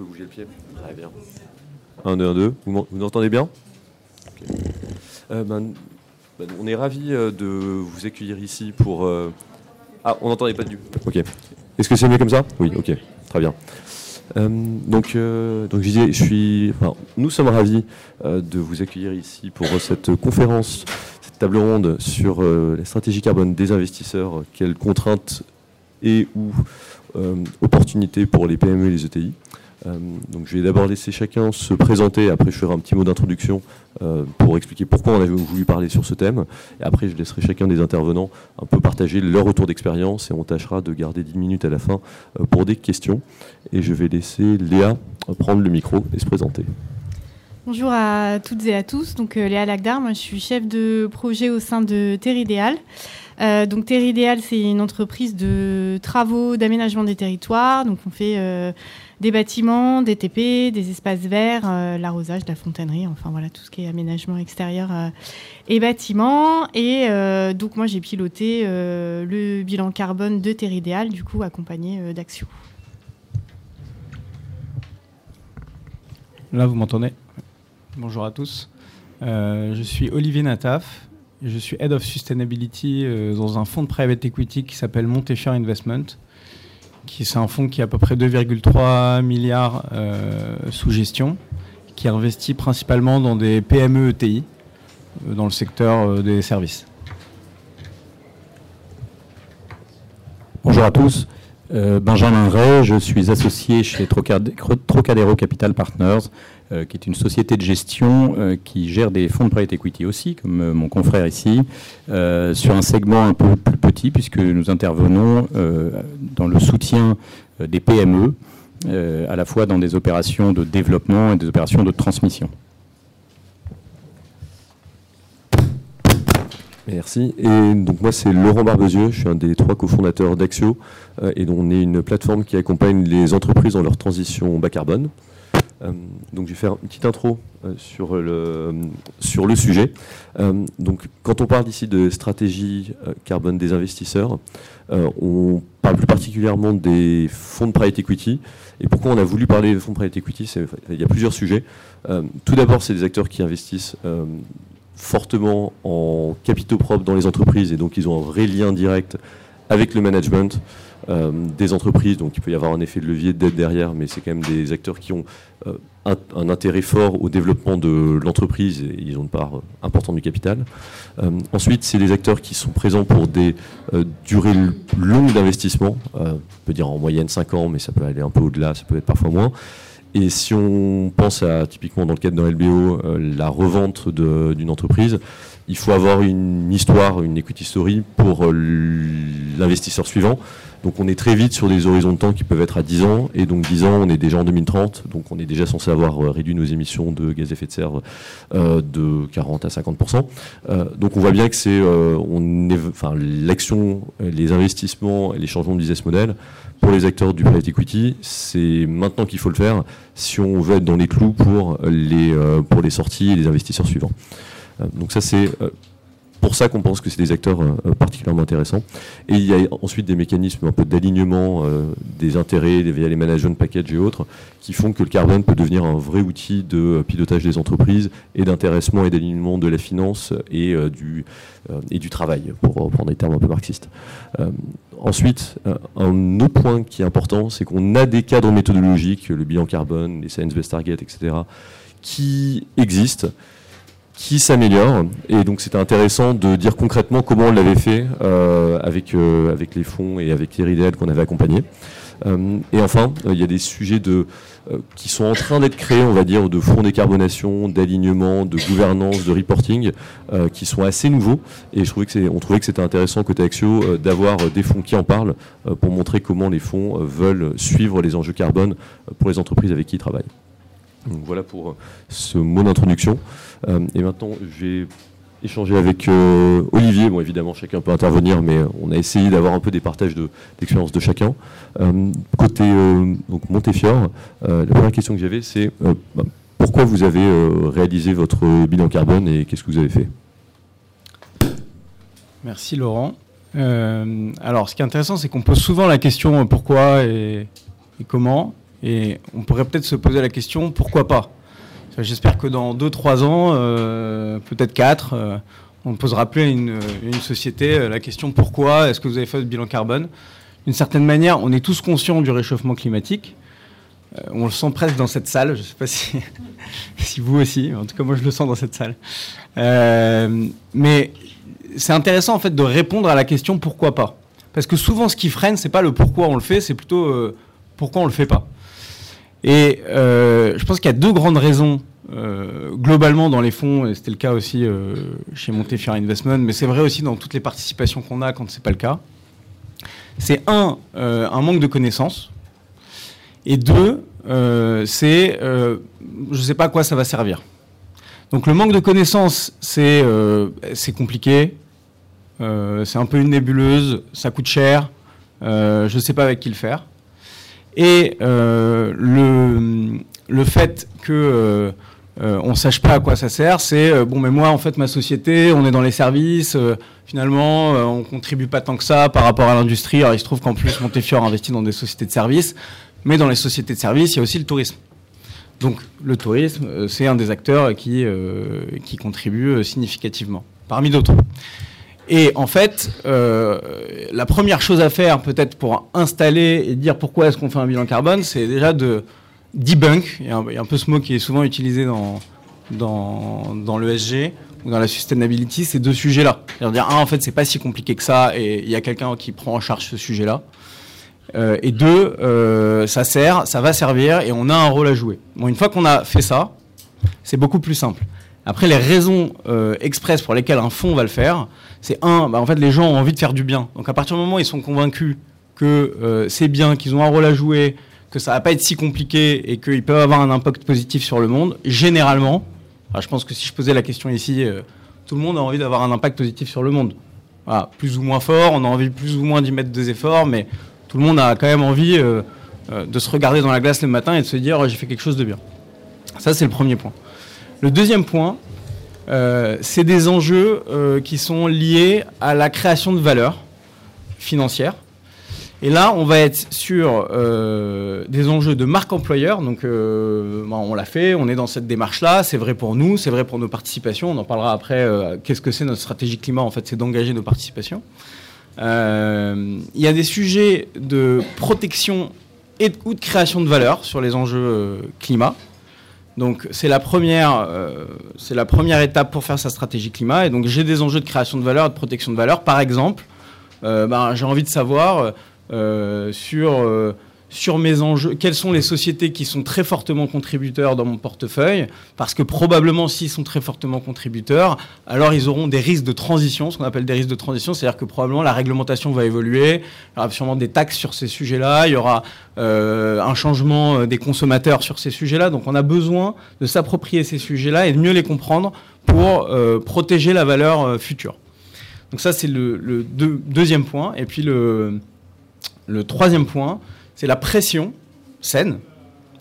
peux bouger le pied Très bien. 1, 2, 1, 2. Vous m'entendez bien? Euh, ben, ben, On est ravis euh, de vous accueillir ici pour... Euh, ah, on n'entendait pas du... Ok. Est-ce que c'est mieux comme ça? Oui, ok. Très bien. donc, donc je disais, je suis, nous sommes ravis de vous accueillir ici pour cette conférence, cette table ronde sur la stratégie carbone des investisseurs, quelles contraintes et ou opportunités pour les PME et les ETI. Euh, donc je vais d'abord laisser chacun se présenter, après je ferai un petit mot d'introduction euh, pour expliquer pourquoi on avait voulu parler sur ce thème, et après je laisserai chacun des intervenants un peu partager leur retour d'expérience, et on tâchera de garder 10 minutes à la fin euh, pour des questions. Et je vais laisser Léa prendre le micro et se présenter. Bonjour à toutes et à tous, donc Léa Lagdar, moi je suis chef de projet au sein de Terre Idéal. donc Terre Idéal, c'est une entreprise de travaux d'aménagement des territoires. Donc on fait des bâtiments, des TP, des espaces verts, euh, l'arrosage, la fontainerie, enfin voilà tout ce qui est aménagement extérieur euh, et bâtiments. Et euh, donc moi j'ai piloté le bilan carbone de Terre Idéal, du coup accompagné d'Axio. Là vous m'entendez? Bonjour à tous. je suis Olivier Nataf. Je suis Head of Sustainability dans un fonds de private equity qui s'appelle Montefiore Investment c'est un fonds qui a à peu près 2,3 milliards euh, sous gestion, qui investit principalement dans des PME ETI, euh, dans le secteur euh, des services. Bonjour à tous. Benjamin Ray, je suis associé chez Trocadéro Capital Partners, euh, qui est une société de gestion euh, qui gère des fonds de private equity aussi, comme euh, mon confrère ici, sur un segment un peu plus petit, puisque nous intervenons dans le soutien des PME, à la fois dans des opérations de développement et des opérations de transmission. Merci. Et donc moi c'est Laurent Barbezieux, je suis un des trois cofondateurs d'Axio et on est une plateforme qui accompagne les entreprises dans leur transition bas carbone. Euh, donc je vais faire une petite intro euh, sur, le, sur le sujet. Euh, donc quand on parle ici de stratégie carbone des investisseurs, on parle plus particulièrement des fonds de private equity. Et pourquoi on a voulu parler de fonds de private equity Il y a plusieurs sujets. tout d'abord, c'est des acteurs qui investissent fortement en capitaux propres dans les entreprises et donc ils ont un vrai lien direct avec le management. Euh, des entreprises, donc il peut y avoir un effet de levier d'aide derrière, mais c'est quand même des acteurs qui ont euh, un, intérêt fort au développement de l'entreprise et ils ont une part euh, importante du capital. ensuite, c'est des acteurs qui sont présents pour des durées longues d'investissement, on peut dire en moyenne 5 ans, mais ça peut aller un peu au-delà, ça peut être parfois moins. Et si on pense à, typiquement dans le cadre d'un LBO, la revente d'une entreprise, il faut avoir une histoire, une equity story pour l'investisseur suivant. Donc on est très vite sur des horizons de temps qui peuvent être à 10 ans, et donc 10 ans, on est déjà en 2030, donc on est déjà censé avoir euh, réduit nos émissions de gaz à effet de serre euh, de 40 à 50%. Euh, donc on voit bien que c'est, enfin, l'action, les investissements et les changements de business model pour les acteurs du private equity, c'est maintenant qu'il faut le faire si on veut être dans les clous pour les, pour les sorties et les investisseurs suivants. Donc ça c'est pour ça qu'on pense que c'est des acteurs euh, euh, particulièrement intéressants. Et il y a ensuite des mécanismes un peu d'alignement euh, des intérêts via les management packages et autres qui font que le carbone peut devenir un vrai outil de pilotage des entreprises et d'intéressement et d'alignement de la finance et, du, et du travail, pour reprendre des termes un peu marxistes. Ensuite, un autre point qui est important, c'est qu'on a des cadres méthodologiques, le bilan carbone, les science-based targets, etc., qui existent qui s'améliore. Et donc c'était intéressant de dire concrètement comment on l'avait fait euh, avec, euh, avec les fonds et avec les RIDEL qu'on avait accompagnés. Euh, et enfin, il y a des sujets de, qui sont en train d'être créés, on va dire, de fonds décarbonation, d'alignement, de gouvernance, de reporting, qui sont assez nouveaux. Et je trouvais que on trouvait que c'était intéressant côté Axio d'avoir des fonds qui en parlent pour montrer comment les fonds veulent suivre les enjeux carbone pour les entreprises avec qui ils travaillent. Donc voilà pour ce mot d'introduction. Euh, et maintenant, je vais échanger avec euh, Olivier. Bon, évidemment, chacun peut intervenir, mais on a essayé d'avoir un peu des partages d'expérience de, chacun. Euh, côté donc Montefiore, la première question que j'avais, c'est bah, pourquoi vous avez réalisé votre bilan carbone et qu'est-ce que vous avez fait? Merci Laurent. alors, ce qui est intéressant, c'est qu'on pose souvent la question pourquoi et comment. Et on pourrait peut-être se poser la question, pourquoi pas? J'espère que dans 2-3 ans, euh, peut-être 4, on posera plus à une, société la question pourquoi est-ce que vous avez fait votre bilan carbone? D'une certaine manière, on est tous conscients du réchauffement climatique. on le sent presque dans cette salle. Je ne sais pas si, si, vous aussi. En tout cas, moi, je le sens dans cette salle. mais c'est intéressant en fait de répondre à la question pourquoi pas? Parce que souvent, ce qui freine, c'est pas le pourquoi on le fait, c'est plutôt euh, pourquoi on le fait pas. Et euh, je pense qu'il y a deux grandes raisons euh, globalement dans les fonds, et c'était le cas aussi chez Montefiore Investment, mais c'est vrai aussi dans toutes les participations qu'on a quand c'est pas le cas. C'est un, un manque de connaissances, et deux, c'est je sais pas à quoi ça va servir. Donc le manque de connaissances, c'est c'est compliqué, euh, c'est un peu une nébuleuse, ça coûte cher, euh, je ne sais pas avec qui le faire. Et euh, le, le, fait que on ne sache pas à quoi ça sert, c'est bon, mais moi, en fait, ma société, on est dans les services, finalement, on contribue pas tant que ça par rapport à l'industrie. Alors, il se trouve qu'en plus, Montefiore investit dans des sociétés de services, mais dans les sociétés de services, il y a aussi le tourisme. Donc, le tourisme, c'est un des acteurs qui, qui contribue significativement, parmi d'autres. Et en fait, euh, la première chose à faire, peut-être pour installer et dire pourquoi est-ce qu'on fait un bilan carbone, c'est déjà de debunk. Il y, a un, peu ce mot qui est souvent utilisé dans, dans, dans l'ESG ou dans la sustainability, ces deux sujets-là. C'est-à-dire dire, ah, en fait, c'est pas si compliqué que ça et il y a quelqu'un qui prend en charge ce sujet-là. Euh, et deux, euh, ça sert, ça va servir et on a un rôle à jouer. Bon, une fois qu'on a fait ça, c'est beaucoup plus simple. Après, les raisons expresses pour lesquelles un fonds va le faire, c'est un, bah, en fait, les gens ont envie de faire du bien. Donc à partir du moment où ils sont convaincus que euh, c'est bien, qu'ils ont un rôle à jouer, que ça va pas être si compliqué et qu'ils peuvent avoir un impact positif sur le monde, généralement, je pense que si je posais la question ici, euh, tout le monde a envie d'avoir un impact positif sur le monde. plus ou moins fort, on a envie plus ou moins d'y mettre des efforts, mais tout le monde a quand même envie de se regarder dans la glace le matin et de se dire j'ai fait quelque chose de bien. Ça, c'est le premier point. Le deuxième point, euh, c'est des enjeux euh, qui sont liés à la création de valeur financière. Et là, on va être sur euh, des enjeux de marque employeur. Donc, ben, on l'a fait, on est dans cette démarche-là. C'est vrai pour nous, c'est vrai pour nos participations. On en parlera après. Qu'est-ce que c'est notre stratégie climat En fait, c'est d'engager nos participations. Il y a des sujets de protection et ou de création de valeur sur les enjeux climat. Donc c'est la première, euh, c'est la première étape pour faire sa stratégie climat. Et donc j'ai des enjeux de création de valeur de protection de valeur. Par exemple, euh, ben, j'ai envie de savoir euh, sur sur mes enjeux, quelles sont les sociétés qui sont très fortement contributeurs dans mon portefeuille, parce que probablement s'ils sont très fortement contributeurs, alors ils auront des risques de transition, ce qu'on appelle des risques de transition, c'est-à-dire que probablement la réglementation va évoluer, il y aura sûrement des taxes sur ces sujets-là, il y aura euh, un changement euh, des consommateurs sur ces sujets-là, donc on a besoin de s'approprier ces sujets-là et de mieux les comprendre pour euh, protéger la valeur future. Donc ça c'est le, deuxième point, et puis le, le troisième point, c'est la pression saine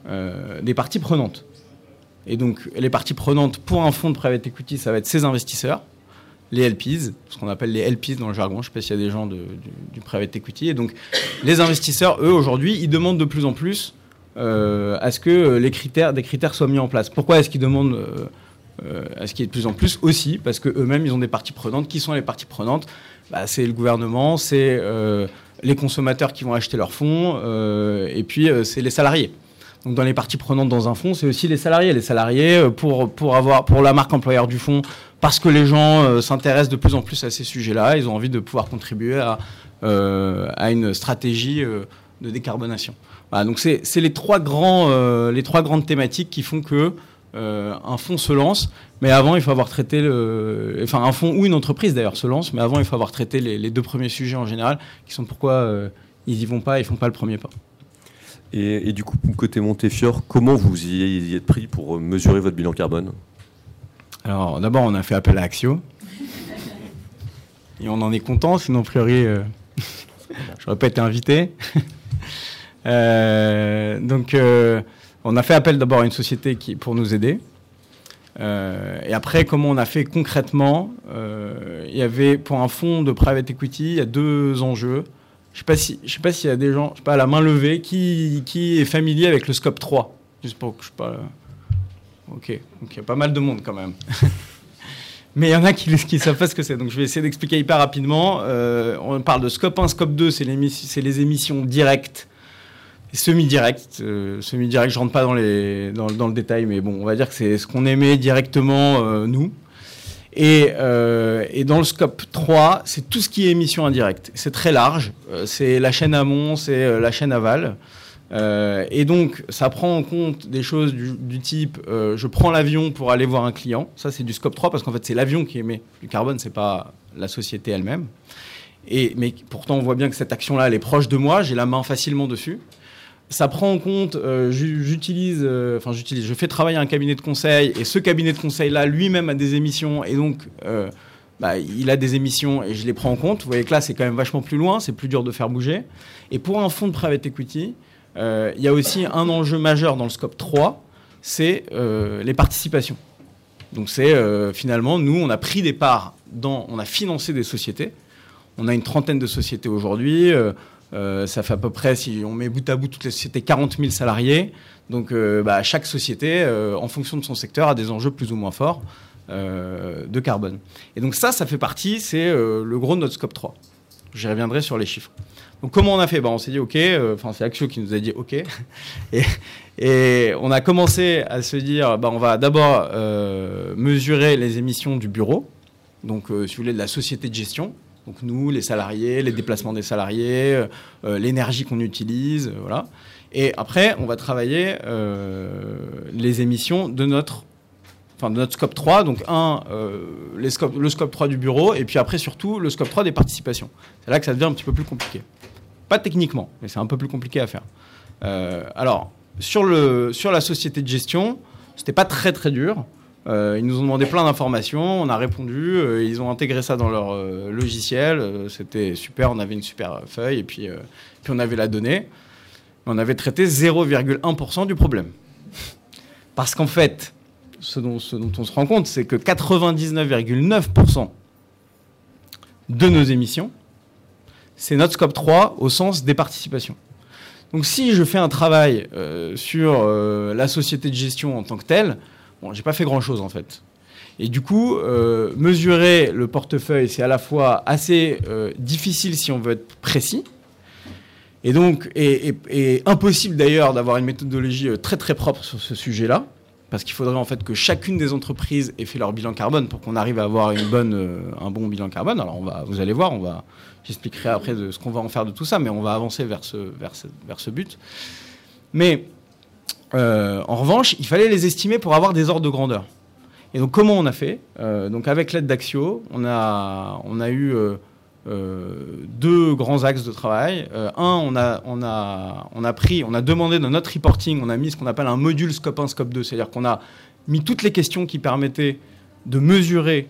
euh, des parties prenantes. Et donc, les parties prenantes pour un fonds de private equity, ça va être ces investisseurs, les LPs, ce qu'on appelle les LPs dans le jargon. Je ne sais pas s'il y a des gens du, private equity. Et donc, les investisseurs, eux, aujourd'hui, ils demandent de plus en plus euh, à ce que les critères, des critères soient mis en place. Pourquoi est-ce qu'ils demandent euh, à ce qu'il y ait de plus en plus aussi? Parce qu'eux-mêmes, ils ont des parties prenantes. Qui sont les parties prenantes? Bah, C'est le gouvernement, c'est les consommateurs qui vont acheter leurs fonds, euh, et puis euh, c'est les salariés. Donc dans les parties prenantes dans un fonds, c'est aussi les salariés. Les salariés euh, pour, pour, avoir, pour la marque employeur du fonds, parce que les gens s'intéressent de plus en plus à ces sujets-là, ils ont envie de pouvoir contribuer à, à une stratégie de décarbonation. Voilà, donc c'est les, les trois grandes thématiques qui font que un fonds se lance. Mais avant, il faut avoir traité le. Enfin, un fonds ou une entreprise d'ailleurs se lance, mais avant, il faut avoir traité les, deux premiers sujets en général, qui sont pourquoi euh, ils n'y vont pas, ils font pas le premier pas. Et, du coup, côté Montefiore, comment vous y êtes pris pour euh, mesurer votre bilan carbone? Alors, d'abord, on a fait appel à Axio. Et on en est content, sinon, a priori, euh, j'aurais pas été invité. donc, on a fait appel d'abord à une société qui, pour nous aider. Euh, et après, comment on a fait concrètement euh, Il y avait pour un fonds de private equity, il y a deux enjeux. Je je sais pas s'il y a des gens, je sais pas, à la main levée, qui, est familier avec le scope 3 Juste pour que je pas. Ok, donc il y a pas mal de monde quand même. Mais il y en a qui ne savent pas ce que c'est. Donc je vais essayer d'expliquer hyper rapidement. Euh, on parle de scope 1, scope 2, c'est les émissions directes semi-direct. Euh, semi-direct, je rentre pas dans, les, dans, le détail, mais bon, on va dire que c'est ce qu'on émet directement, euh, nous. Et, euh, et, dans le scope 3, c'est tout ce qui est émission indirecte. C'est très large. C'est la chaîne amont, c'est la chaîne aval. et donc, ça prend en compte des choses du, du type je prends l'avion pour aller voir un client. Ça, c'est du scope 3 parce qu'en fait, c'est l'avion qui émet du carbone, c'est pas la société elle-même. Et, mais pourtant, on voit bien que cette action-là, elle est proche de moi, j'ai la main facilement dessus ça prend en compte, euh, j'utilise, euh, enfin j'utilise, je fais travailler un cabinet de conseil et ce cabinet de conseil là lui-même a des émissions et donc euh, bah, il a des émissions et je les prends en compte. Vous voyez que là c'est quand même vachement plus loin, c'est plus dur de faire bouger. Et pour un fonds de private equity, il y a aussi un enjeu majeur dans le scope 3, c'est les participations. Donc c'est finalement nous on a pris des parts dans, on a financé des sociétés. On a une trentaine de sociétés aujourd'hui. Euh, ça fait à peu près, si on met bout à bout toutes les sociétés, 40 000 salariés. Donc euh, bah, chaque société, euh, en fonction de son secteur, a des enjeux plus ou moins forts de carbone. Et donc ça, ça fait partie, c'est le gros de notre scope 3. J'y reviendrai sur les chiffres. Donc comment on a fait? Bah, On s'est dit OK, enfin c'est Axio qui nous a dit OK. Et, on a commencé à se dire, bah, on va d'abord mesurer les émissions du bureau, donc si vous voulez de la société de gestion, donc nous, les salariés, les déplacements des salariés, euh, euh, l'énergie qu'on utilise, euh, voilà. Et après, on va travailler les émissions de notre, enfin, de notre scope 3. Donc un, les le scope 3 du bureau, et puis après surtout le scope 3 des participations. C'est là que ça devient un petit peu plus compliqué. Pas techniquement, mais c'est un peu plus compliqué à faire. alors, sur, le, sur la société de gestion, c'était pas très très dur. Euh, ils nous ont demandé plein d'informations, on a répondu, euh, ils ont intégré ça dans leur euh, logiciel, c'était super, on avait une super feuille et puis, on avait la donnée. On avait traité 0,1% du problème. Parce qu'en fait, ce dont, on se rend compte, c'est que 99,9% de nos émissions, c'est notre scope 3 au sens des participations. Donc si je fais un travail sur la société de gestion en tant que telle, Bon, j'ai pas fait grand chose en fait. Et du coup, euh, mesurer le portefeuille, c'est à la fois assez euh, difficile si on veut être précis, et donc, et, impossible d'ailleurs d'avoir une méthodologie euh, très très propre sur ce sujet-là, parce qu'il faudrait en fait que chacune des entreprises ait fait leur bilan carbone pour qu'on arrive à avoir une bonne, un bon bilan carbone. Alors on va, vous allez voir, on va, j'expliquerai après de ce qu'on va en faire de tout ça, mais on va avancer vers ce, vers ce, vers ce but. Mais euh, en revanche, il fallait les estimer pour avoir des ordres de grandeur. Et donc, comment on a fait? Euh, Donc, avec l'aide d'Axio, on a, on a eu euh, deux grands axes de travail. un, on a, on, a, on a pris, on a demandé dans notre reporting, on a mis ce qu'on appelle un module scope 1, scope 2. C'est-à-dire qu'on a mis toutes les questions qui permettaient de mesurer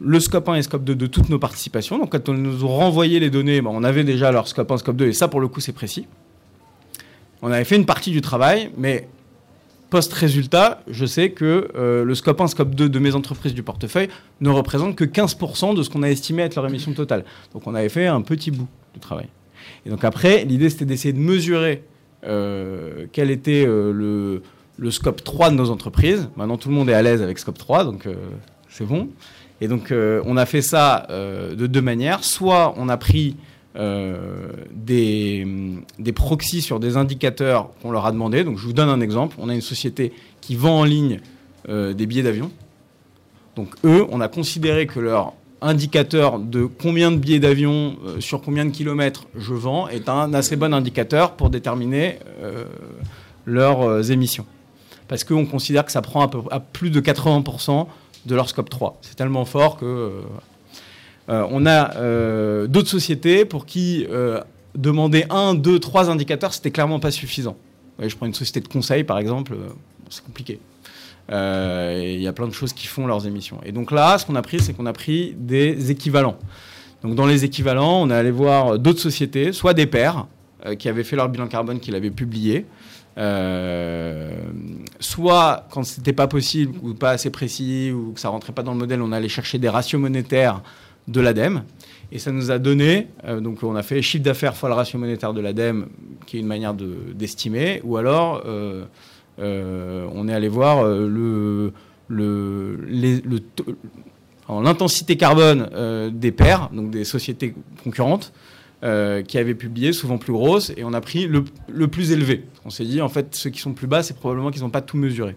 le scope 1 et scope 2 de toutes nos participations. Donc, quand on nous a renvoyé les données, on avait déjà leur scope 1, scope 2, et ça, pour le coup, c'est précis. On avait fait une partie du travail, mais Post-résultat, je sais que euh, le scope 1, scope 2 de mes entreprises du portefeuille ne représente que 15% de ce qu'on a estimé être leur émission totale. Donc on avait fait un petit bout de travail. Et donc après, l'idée c'était d'essayer de mesurer euh, quel était euh, le, le, scope 3 de nos entreprises. Maintenant tout le monde est à l'aise avec scope 3, donc c'est bon. Et donc on a fait ça de deux manières. Soit on a pris des, des proxys sur des indicateurs qu'on leur a demandé. Donc je vous donne un exemple. On a une société qui vend en ligne euh, des billets d'avion. Donc eux, on a considéré que leur indicateur de combien de billets d'avion euh, sur combien de kilomètres je vends est un assez bon indicateur pour déterminer leurs émissions. Parce qu'on considère que ça prend à, peu, à plus de 80% de leur scope 3. C'est tellement fort que euh, on a euh, d'autres sociétés pour qui euh, demander un, deux, trois indicateurs, c'était clairement pas suffisant. je prends une société de conseil, par exemple, c'est compliqué. Il y a plein de choses qui font leurs émissions. Et donc là, ce qu'on a pris, c'est qu'on a pris des équivalents. Donc dans les équivalents, on est allé voir d'autres sociétés, soit des pairs qui avaient fait leur bilan carbone, qui l'avaient publié, soit quand c'était pas possible ou pas assez précis ou que ça rentrait pas dans le modèle, on allait chercher des ratios monétaires de l'ADEME. Et ça nous a donné, euh, donc on a fait chiffre d'affaires fois le ratio monétaire de l'ADEME, qui est une manière d'estimer, ou alors euh, euh, on est allé voir l'intensité carbone des pairs, donc des sociétés concurrentes, qui avaient publié, souvent plus grosses, et on a pris le, le plus élevé. On s'est dit, en fait, ceux qui sont plus bas, c'est probablement qu'ils n'ont pas tout mesuré.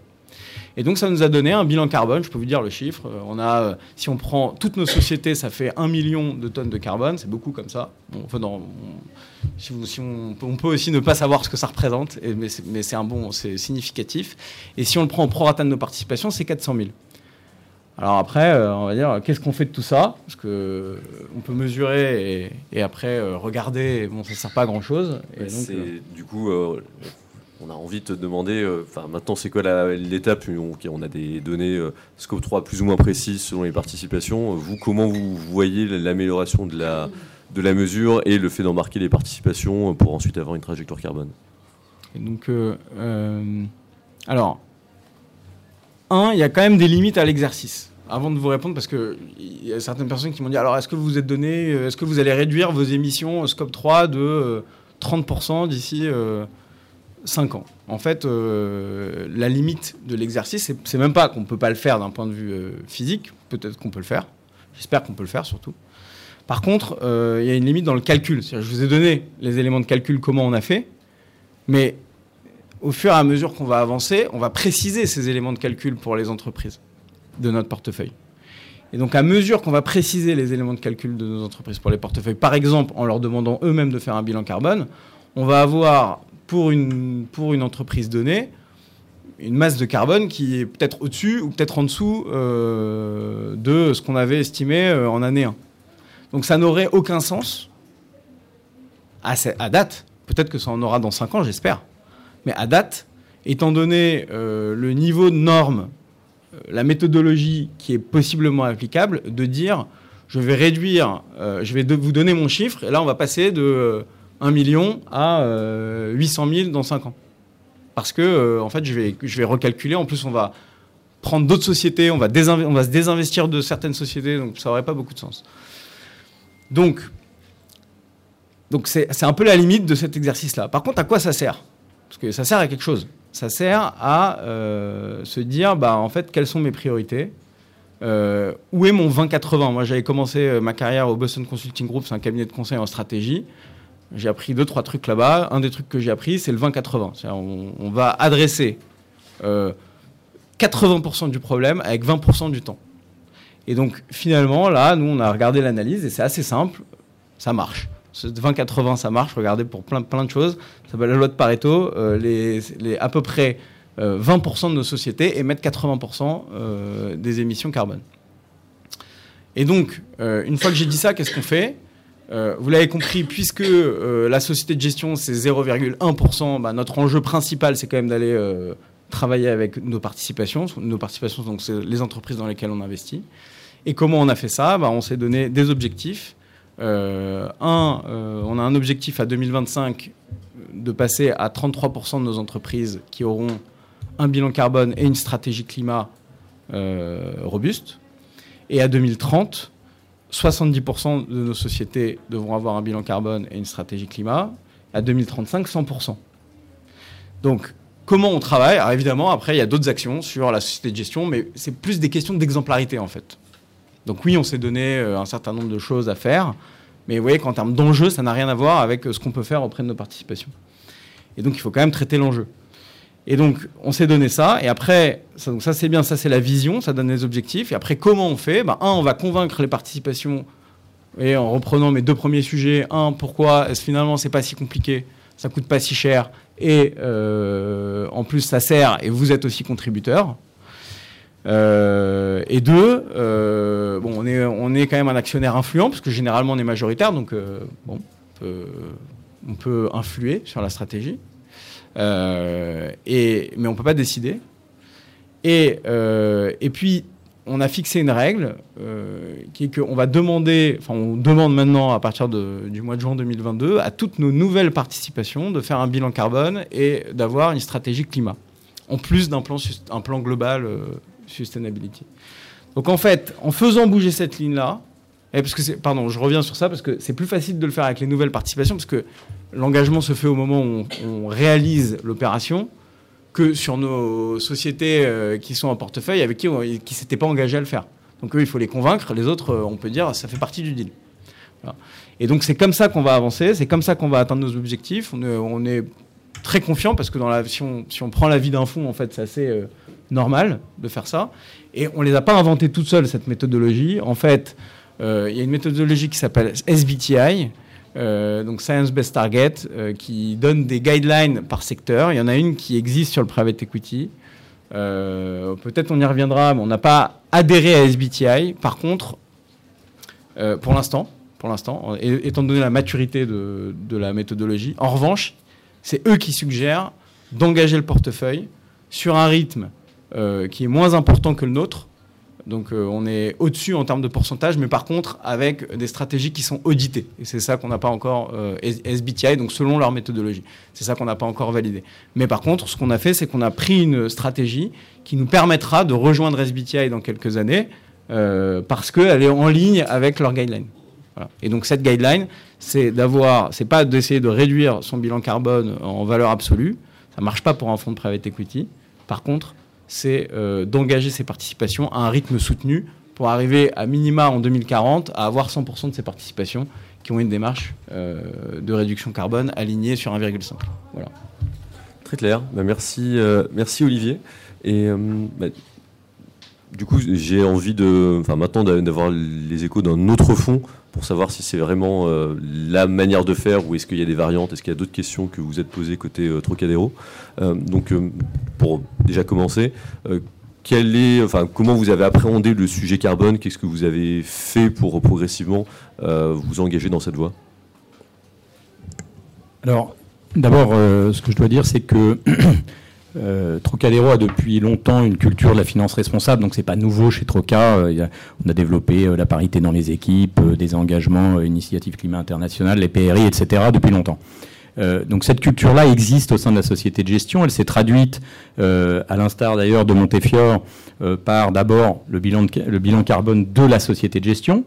Et donc ça nous a donné un bilan carbone, je peux vous dire le chiffre. Euh, on a, euh, si on prend toutes nos sociétés, ça fait 1 million de tonnes de carbone, c'est beaucoup comme ça. enfin, si, on, peut aussi ne pas savoir ce que ça représente, mais c'est un bon, c'est significatif. Et si on le prend en prorata de nos participations, c'est 400 000. Alors après, euh, on va dire, qu'est-ce qu'on fait de tout ça? Parce que on peut mesurer et, après regarder, bon, ça ne sert pas à grand-chose. Donc, du coup, on a envie de te demander, euh, enfin maintenant c'est quoi l'étape on, a des données euh, scope 3 plus ou moins précises selon les participations. Vous, comment vous voyez l'amélioration de la, mesure et le fait d'embarquer les participations pour ensuite avoir une trajectoire carbone? Euh, alors, un, il y a quand même des limites à l'exercice. Avant de vous répondre, parce qu'il y a certaines personnes qui m'ont dit alors est-ce que vous vous êtes donné, est-ce que vous allez réduire vos émissions scope 3 de 30% d'ici 5 ans. En fait, euh, la limite de l'exercice, c'est même pas qu'on ne peut pas le faire d'un point de vue euh, physique, peut-être qu'on peut le faire, j'espère qu'on peut le faire surtout. Par contre, euh, il y a une limite dans le calcul. Je vous ai donné les éléments de calcul, comment on a fait, mais au fur et à mesure qu'on va avancer, on va préciser ces éléments de calcul pour les entreprises de notre portefeuille. Et donc, à mesure qu'on va préciser les éléments de calcul de nos entreprises pour les portefeuilles, par exemple en leur demandant eux-mêmes de faire un bilan carbone, on va avoir pour une, pour une entreprise donnée une masse de carbone qui est peut-être au-dessus ou peut-être en dessous euh, de ce qu'on avait estimé euh, en année 1. Donc ça n'aurait aucun sens à, date. Peut-être que ça en aura dans 5 ans, j'espère. Mais à date, étant donné euh, le niveau de normes, la méthodologie qui est possiblement applicable, de dire je vais réduire, je vais vous donner mon chiffre, et là on va passer de 1 million à 800 euh, 000 dans 5 ans. Parce que, euh, en fait, je vais, je vais recalculer. En plus, on va prendre d'autres sociétés, on va, on va se désinvestir de certaines sociétés, donc ça n'aurait pas beaucoup de sens. Donc, donc c'est un peu la limite de cet exercice-là. Par contre, à quoi ça sert? Parce que ça sert à quelque chose. Ça sert à euh, se dire, bah, en fait, quelles sont mes priorités? Où est mon 20-80 Moi, j'avais commencé ma carrière au Boston Consulting Group, c'est un cabinet de conseil en stratégie. J'ai appris deux, trois trucs là-bas. Un des trucs que j'ai appris, c'est le 20-80. On, va adresser 80% euh, du problème avec 20% du temps. Et donc, finalement, là, nous, on a regardé l'analyse et c'est assez simple. Ça marche. Ce 20-80, ça marche. Regardez pour plein, plein de choses. Ça s'appelle la loi de Pareto. Euh, les, à peu près 20% euh, de nos sociétés émettent 80% des émissions carbone. Et donc, une fois que j'ai dit ça, qu'est-ce qu'on fait? Euh, vous l'avez compris, puisque euh, la société de gestion, c'est 0,1%, bah, notre enjeu principal, c'est quand même d'aller euh, travailler avec nos participations. Nos participations, donc, c'est les entreprises dans lesquelles on investit. Et comment on a fait ça? Bah, On s'est donné des objectifs. un, on a un objectif à 2025 de passer à 33% de nos entreprises qui auront un bilan carbone et une stratégie climat robuste. Et à 2030, 70% de nos sociétés devront avoir un bilan carbone et une stratégie climat. À 2035, 100%. Donc, comment on travaille? Alors évidemment, après, il y a d'autres actions sur la société de gestion, mais c'est plus des questions d'exemplarité en fait. Donc oui, on s'est donné euh, un certain nombre de choses à faire, mais vous voyez qu'en termes d'enjeu, ça n'a rien à voir avec euh, ce qu'on peut faire auprès de nos participations. Et donc il faut quand même traiter l'enjeu. Et donc, on s'est donné ça. Et après, ça, donc ça c'est bien, ça c'est la vision, ça donne les objectifs. Et après, comment on fait? Ben, Un, on va convaincre les participations. Et en reprenant mes deux premiers sujets, un, pourquoi est-ce finalement c'est pas si compliqué, ça coûte pas si cher, et euh, en plus ça sert, et vous êtes aussi contributeur. Euh, et deux, euh, bon, on est, on est quand même un actionnaire influent, parce que généralement on est majoritaire, donc bon, on peut influer sur la stratégie. Euh, et, mais on ne peut pas décider. Et, euh, et puis, on a fixé une règle euh, qui est qu'on va demander, enfin on demande maintenant à partir du mois de juin 2022 à toutes nos nouvelles participations de faire un bilan carbone et d'avoir une stratégie climat, en plus d'un plan, un plan global sustainability. Donc en fait, en faisant bouger cette ligne-là, parce que pardon, je reviens sur ça parce que c'est plus facile de le faire avec les nouvelles participations parce que l'engagement se fait au moment où on, réalise l'opération que sur nos sociétés euh, qui sont en portefeuille avec qui on, qui s'étaient pas engagés à le faire. Donc eux, il faut les convaincre. Les autres, euh, on peut dire, ça fait partie du deal. Et donc c'est comme ça qu'on va avancer, c'est comme ça qu'on va atteindre nos objectifs. On est, très confiant parce que dans la, si, on, si on prend la vie d'un fonds, en fait, c'est assez euh, normal de faire ça. Et on les a pas inventées toutes seules cette méthodologie. En fait, euh, il y a une méthodologie qui s'appelle SBTI, euh, donc Science Best Target, qui donne des guidelines par secteur. Il y en a une qui existe sur le private equity. Peut-être on y reviendra, mais on n'a pas adhéré à SBTI. Par contre, pour l'instant, pour l'instant, étant donné la maturité de, la méthodologie. En revanche, c'est eux qui suggèrent d'engager le portefeuille sur un rythme euh, qui est moins important que le nôtre. Donc euh, on est au-dessus en termes de pourcentage, mais par contre avec des stratégies qui sont auditées. Et c'est ça qu'on n'a pas encore, euh, SBTI, donc selon leur méthodologie. C'est ça qu'on n'a pas encore validé. Mais par contre, ce qu'on a fait, c'est qu'on a pris une stratégie qui nous permettra de rejoindre SBTI dans quelques années, parce qu'elle est en ligne avec leur guideline. Et donc cette guideline, c'est d'avoir, c'est pas d'essayer de réduire son bilan carbone en valeur absolue. Ça marche pas pour un fonds de private equity. Par contre, c'est euh, d'engager ses participations à un rythme soutenu pour arriver à minima en 2040 à avoir 100% de ses participations qui ont une démarche euh, de réduction carbone alignée sur 1,5. Voilà. Très clair. Bah, merci, euh, merci Olivier. Et bah, du coup, j'ai envie de, enfin maintenant d'avoir les échos d'un autre fonds pour savoir si c'est vraiment euh, la manière de faire ou est-ce qu'il y a des variantes, est-ce qu'il y a d'autres questions que vous êtes posées côté euh, Trocadéro. Euh, donc, pour déjà commencer, comment vous avez appréhendé le sujet carbone? Qu'est-ce que vous avez fait pour progressivement vous engager dans cette voie? Alors, d'abord, ce que je dois dire, c'est que Euh, a depuis longtemps une culture de la finance responsable, donc c'est pas nouveau chez Troca. Euh, on a développé euh, la parité dans les équipes, des engagements, initiatives climat internationale, les PRI, etc. depuis longtemps. donc cette culture-là existe au sein de la société de gestion. Elle s'est traduite, à l'instar d'ailleurs de Montefiore, par d'abord le le bilan carbone de la société de gestion,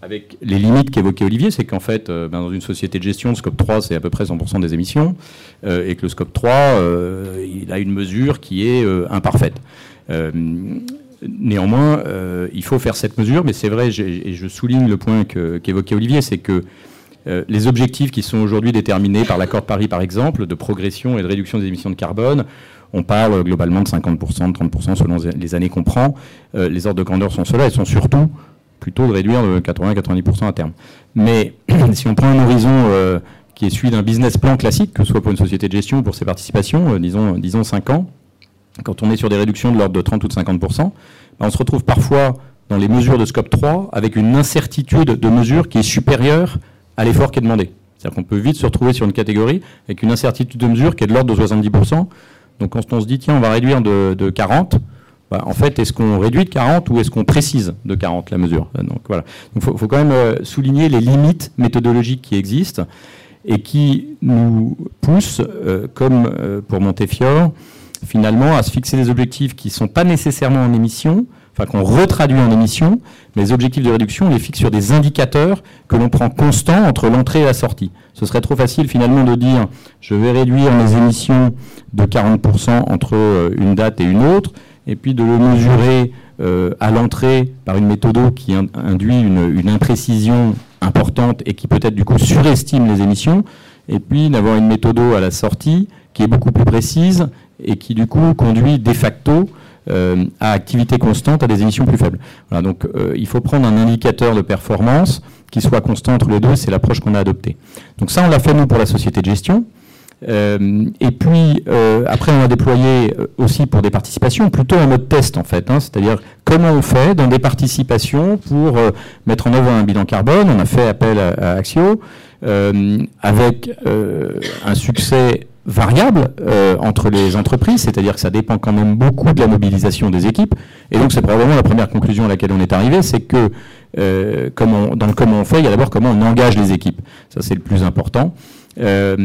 avec les limites qu'évoquait Olivier, c'est qu'en fait, euh, ben, dans une société de gestion, le scope 3, c'est à peu près 100% des émissions, euh, et que le scope 3, euh, il a une mesure qui est imparfaite. néanmoins, il faut faire cette mesure, mais c'est vrai, et je souligne le point qu'évoquait Olivier, c'est que les objectifs qui sont aujourd'hui déterminés par l'accord de Paris, par exemple, de progression et de réduction des émissions de carbone, on parle globalement de 50%, de 30% selon les années qu'on prend. les ordres de grandeur sont ceux-là, ils sont surtout plutôt de réduire de 80-90% à terme. Mais si on prend un horizon euh, qui est celui d'un business plan classique, que ce soit pour une société de gestion ou pour ses participations, euh, disons, disons 5 ans, quand on est sur des réductions de l'ordre de 30 ou de 50%, ben, on se retrouve parfois dans les mesures de scope 3 avec une incertitude de mesure qui est supérieure à l'effort qui est demandé. C'est-à-dire qu'on peut vite se retrouver sur une catégorie avec une incertitude de mesure qui est de l'ordre de 70%. Donc quand on se dit, tiens, on va réduire de, de 40, bah, en fait, est-ce qu'on réduit de 40 ou est-ce qu'on précise de 40 la mesure Donc voilà. Il faut, quand même euh, souligner les limites méthodologiques qui existent et qui nous poussent, euh, comme euh, pour Montefiore, finalement à se fixer des objectifs qui ne sont pas nécessairement en émission, enfin qu'on retraduit en émission, mais les objectifs de réduction, on les fixe sur des indicateurs que l'on prend constants entre l'entrée et la sortie. Ce serait trop facile finalement de dire je vais réduire mes émissions de 40% entre une date et une autre, et puis de le mesurer euh, à l'entrée par une méthode qui induit une, imprécision importante et qui peut-être du coup surestime les émissions, et puis d'avoir une méthode à la sortie qui est beaucoup plus précise et qui du coup conduit de facto euh, à activité constante à des émissions plus faibles. Voilà, donc euh, il faut prendre un indicateur de performance qui soit constant entre les deux, c'est l'approche qu'on a adoptée. Donc ça, on l'a fait nous pour la société de gestion. Euh, et puis euh, après, on a déployé euh, aussi pour des participations, plutôt en mode test en fait. Hein, C'est-à-dire comment on fait dans des participations pour mettre en œuvre un bilan carbone? On a fait appel à, Axio avec un succès variable entre les entreprises, c'est-à-dire que ça dépend quand même beaucoup de la mobilisation des équipes. Et donc c'est probablement la première conclusion à laquelle on est arrivé, c'est que comment, dans le comment on fait, il y a d'abord comment on engage les équipes. Ça c'est le plus important. Euh,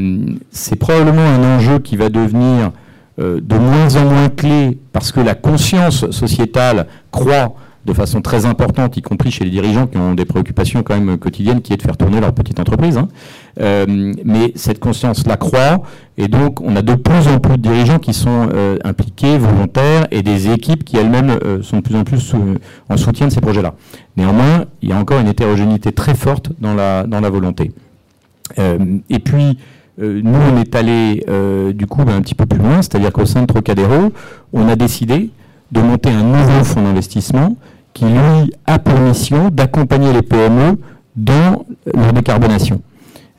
c'est probablement un enjeu qui va devenir euh, de moins en moins clé parce que la conscience sociétale croît de façon très importante, y compris chez les dirigeants qui ont des préoccupations quand même quotidiennes, qui est de faire tourner leur petite entreprise. Hein. Euh, mais cette conscience-là croît, et donc on a de plus en plus de dirigeants qui sont impliqués, volontaires, et des équipes qui elles-mêmes sont de plus en plus en soutien de ces projets-là. Néanmoins, il y a encore une hétérogénéité très forte dans la volonté. Et puis, nous, on est allé du coup ben, un petit peu plus loin, c'est-à-dire qu'au sein de Trocadéro, on a décidé de monter un nouveau fonds d'investissement qui, lui, a pour mission d'accompagner les PME dans leur décarbonation.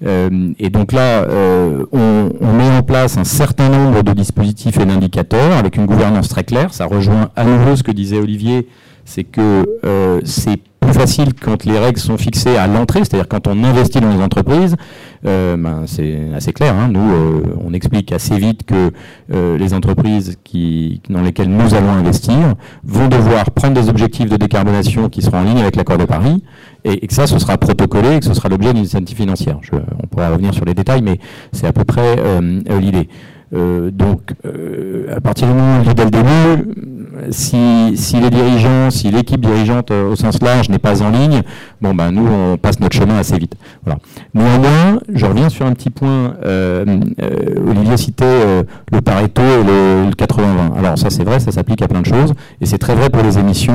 Euh, et donc là, euh, on, on, met en place un certain nombre de dispositifs et d'indicateurs avec une gouvernance très claire. Ça rejoint à nouveau ce que disait Olivier, c'est que euh, c'est plus facile quand les règles sont fixées à l'entrée, c'est-à-dire quand on investit dans les entreprises, euh, ben, c'est assez clair. Hein. Nous, euh, on explique assez vite que euh, les entreprises qui, dans lesquelles nous allons investir vont devoir prendre des objectifs de décarbonation qui seront en ligne avec l'accord de Paris, et, que ça, ce sera protocolé, et que ce sera l'objet d'une initiative financière. Je, on pourrait revenir sur les détails, mais c'est à peu près l'idée. Euh, donc, euh, à partir du moment où dès le début, si, si les dirigeants, si l'équipe dirigeante euh, au sens large n'est pas en ligne, bon ben nous on passe notre chemin assez vite. Voilà. Néanmoins, je reviens sur un petit point. Olivier citait le Pareto et le, 80-20. Alors ça c'est vrai, ça s'applique à plein de choses et c'est très vrai pour les émissions.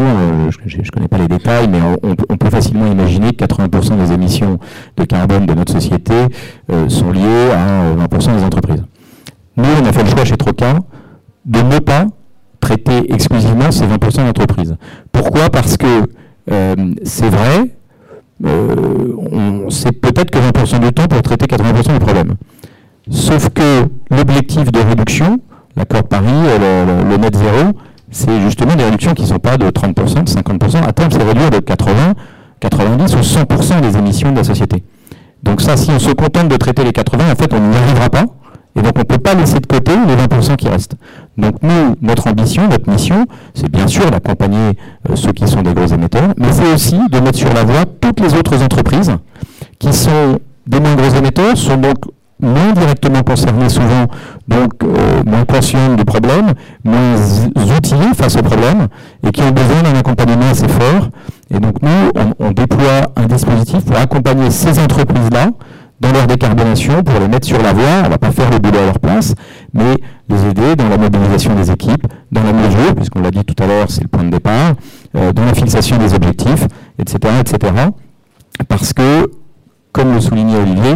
je ne connais pas les détails, mais on, on, peut facilement imaginer que 80% des émissions de carbone de notre société sont liées à 20% des entreprises. Nous, on a fait le choix chez Troca de ne pas traiter exclusivement ces 20% d'entreprises. Pourquoi? Parce que euh, c'est vrai, euh, c'est peut-être que 20% du temps pour traiter 80% des problèmes. Sauf que l'objectif de réduction, l'accord de Paris, le, net zéro, c'est justement des réductions qui ne sont pas de 30%, de 50%. À terme, c'est réduire de 80, 90 ou 100% des émissions de la société. Donc ça, si on se contente de traiter les 80, en fait, on n'y arrivera pas. Et donc on ne peut pas laisser de côté les 20% qui restent. Donc nous, notre ambition, notre mission, c'est bien sûr d'accompagner euh, ceux qui sont des gros émetteurs, mais c'est aussi de mettre sur la voie toutes les autres entreprises qui sont des moins gros émetteurs, sont donc moins directement concernées souvent, donc euh, moins conscientes du problème, moins outillées face au problème, et qui ont besoin d'un accompagnement assez fort. Et donc nous, on déploie un dispositif pour accompagner ces entreprises-là dans leur décarbonation pour les mettre sur la voie. On ne va pas faire le boulot à leur place, mais les aider dans la mobilisation des équipes, dans la mesure, puisqu'on l'a dit tout à l'heure, c'est le point de départ, euh, dans la fixation des objectifs, etc., etc. Parce que, comme le soulignait Olivier,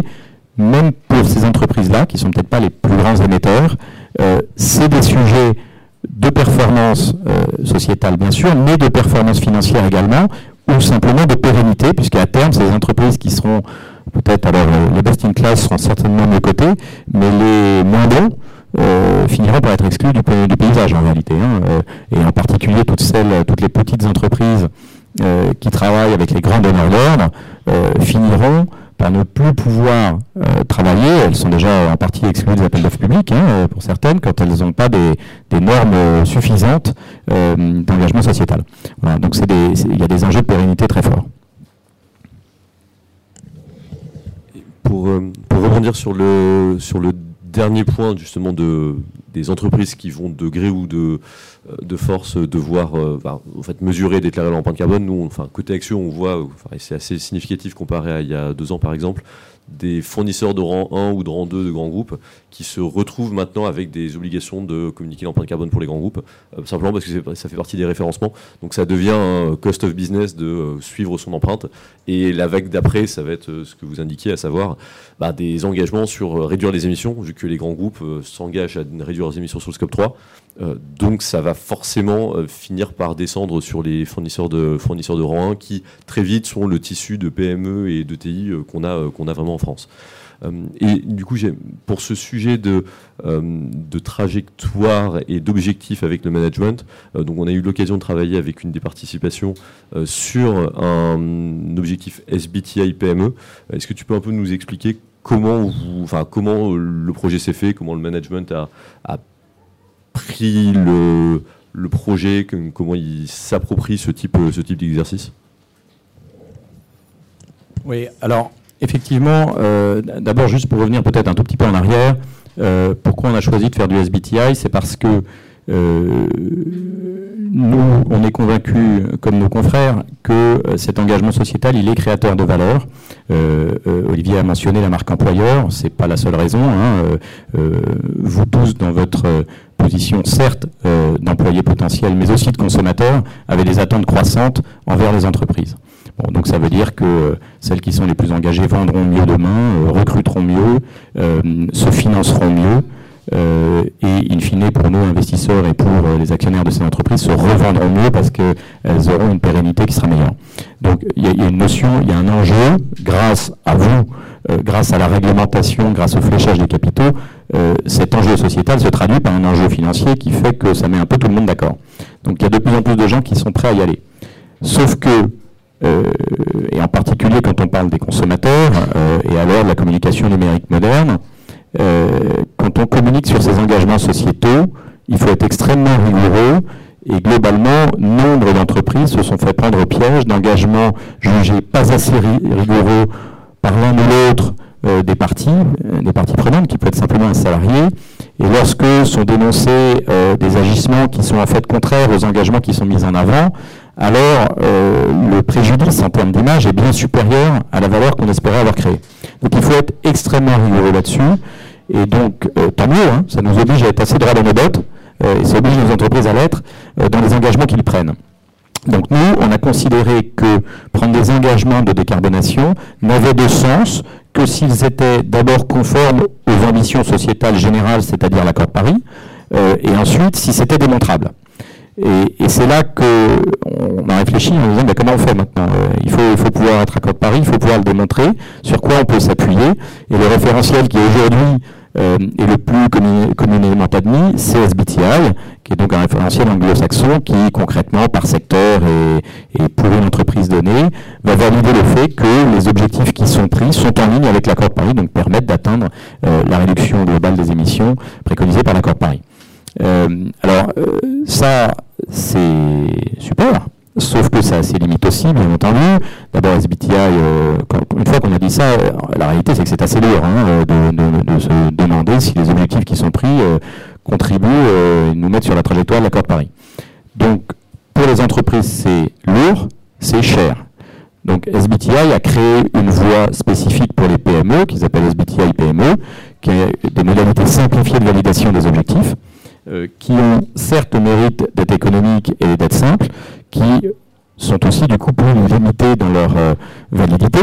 même pour ces entreprises-là, qui sont peut-être pas les plus grands émetteurs, euh, c'est des sujets de performance euh, sociétale, bien sûr, mais de performance financière également, ou simplement de pérennité, puisqu'à terme, ces entreprises qui seront peut-être, alors les best in class seront certainement de côté, mais les moins bons euh, finiront par être exclus du, paysage en réalité. Hein, euh, et en particulier toutes celles, toutes les petites entreprises euh, qui travaillent avec les grands donneurs d'ordre finiront par ne plus pouvoir travailler. Elles sont déjà en partie exclues des appels d'offres publics, hein, pour certaines, quand elles n'ont pas des, normes suffisantes d'engagement sociétal. donc il y a des enjeux de pérennité très forts. Pour, euh, pour, rebondir sur le, dernier point justement de, des entreprises qui vont de gré ou de, euh, force devoir euh, bah, en fait, mesurer, déclarer l'empreinte carbone, nous, enfin, côté action, on voit, enfin, c'est assez significatif comparé à il y a deux ans par exemple, des fournisseurs de rang 1 ou de rang 2 de grands groupes qui se retrouvent maintenant avec des obligations de communiquer l'empreinte carbone pour les grands groupes, euh, simplement parce que ça fait partie des référencements. Donc ça devient un cost of business de euh, suivre son empreinte. Et la vague d'après, ça va être euh, ce que vous indiquez, à savoir bah, des engagements sur réduire les émissions, vu que les grands groupes s'engagent à réduire leurs émissions sur le scope 3. donc ça va forcément finir par descendre sur les fournisseurs de, fournisseurs de rang 1 qui très vite sont le tissu de PME et de TI qu'on a, qu'on a vraiment en France. Et du coup, pour ce sujet de, euh, de trajectoire et d'objectifs avec le management, euh, donc on a eu l'occasion de travailler avec une des participations sur un objectif SBTI PME. Est-ce que tu peux un peu nous expliquer comment, comment le projet s'est fait, comment le management a, pris le, le projet, comment il s'approprie ce type, ce type d'exercice? Oui, alors effectivement, euh, d'abord juste pour revenir peut-être un tout petit peu en arrière, euh, pourquoi on a choisi de faire du SBTI C'est parce que euh, nous, on est convaincus, comme nos confrères, que cet engagement sociétal, il est créateur de valeur. Olivier a mentionné la marque employeur, c'est pas la seule raison. Hein. vous tous, dans votre position, certes, d'employés potentiels, mais aussi de consommateurs, avez des attentes croissantes envers les entreprises donc ça veut dire que celles qui sont les plus engagées vendront mieux demain, euh, recruteront mieux, euh, se financeront mieux. Euh, et in fine, pour nos investisseurs et pour les actionnaires de ces entreprises, se revendront mieux parce qu'elles auront une pérennité qui sera meilleure. Donc il y, a une notion, il y a un enjeu, grâce à vous, grâce à la réglementation, grâce au fléchage des capitaux, cet enjeu sociétal se traduit par un enjeu financier qui fait que ça met un peu tout le monde d'accord. Donc il y a de plus en plus de gens qui sont prêts à y aller. Sauf que euh, et en particulier quand on parle des consommateurs euh, et alors de la communication numérique moderne, euh, quand on communique sur ces engagements sociétaux, il faut être extrêmement rigoureux et globalement, nombre d'entreprises se sont fait prendre au piège d'engagements jugés pas assez rigoureux par l'un ou l'autre des parties, des parties prenantes, qui peut être simplement un salarié. Et lorsque sont dénoncés des agissements qui sont en fait contraires aux engagements qui sont mis en avant, alors euh, le préjudice en termes d'image est bien supérieur à la valeur qu'on espérait avoir créée. Donc il faut être extrêmement rigoureux là-dessus. Et donc, euh, tant mieux, hein, ça nous oblige à être assez droit dans nos bottes, euh, et ça oblige nos entreprises à l'être dans les engagements qu'ils prennent. Donc nous, on a considéré que prendre des engagements de décarbonation n'avait de sens que s'ils étaient d'abord conformes aux ambitions sociétales générales, c'est-à-dire l'accord de Paris, et ensuite si c'était démontrable. Et, c'est là qu'on a réfléchi en disant comment on fait maintenant euh, il, faut, il faut pouvoir être à Paris, il faut pouvoir le démontrer, sur quoi on peut s'appuyer. Et le référentiel qui aujourd'hui euh, est le plus communément admis, c'est SBTI, qui est donc un référentiel anglo-saxon qui concrètement par secteur et, et, pour une entreprise donnée va valider le fait que les objectifs qui sont pris sont en ligne avec l'accord de Paris, donc permettent d'atteindre euh, la réduction globale des émissions préconisée par l'accord de Paris. Euh, alors, euh, ça, c'est super. Sauf que ça a ses limites aussi, bien entendu. D'abord, SBTI, euh, une fois qu'on a dit ça, la réalité, c'est que c'est assez lourd hein, de, se demander si les objectifs qui sont pris contribuent et nous mettent sur la trajectoire de l'accord de Paris. Donc, pour les entreprises, c'est lourd, c'est cher. Donc, SBTI a créé une voie spécifique pour les PME, qu'ils appellent SBTI PME, qui est des modalités simplifiées de validation des objectifs. Euh, qui ont certes le mérite d'être économiques et d'être simples, qui sont aussi du coup plus limités dans leur euh, validité.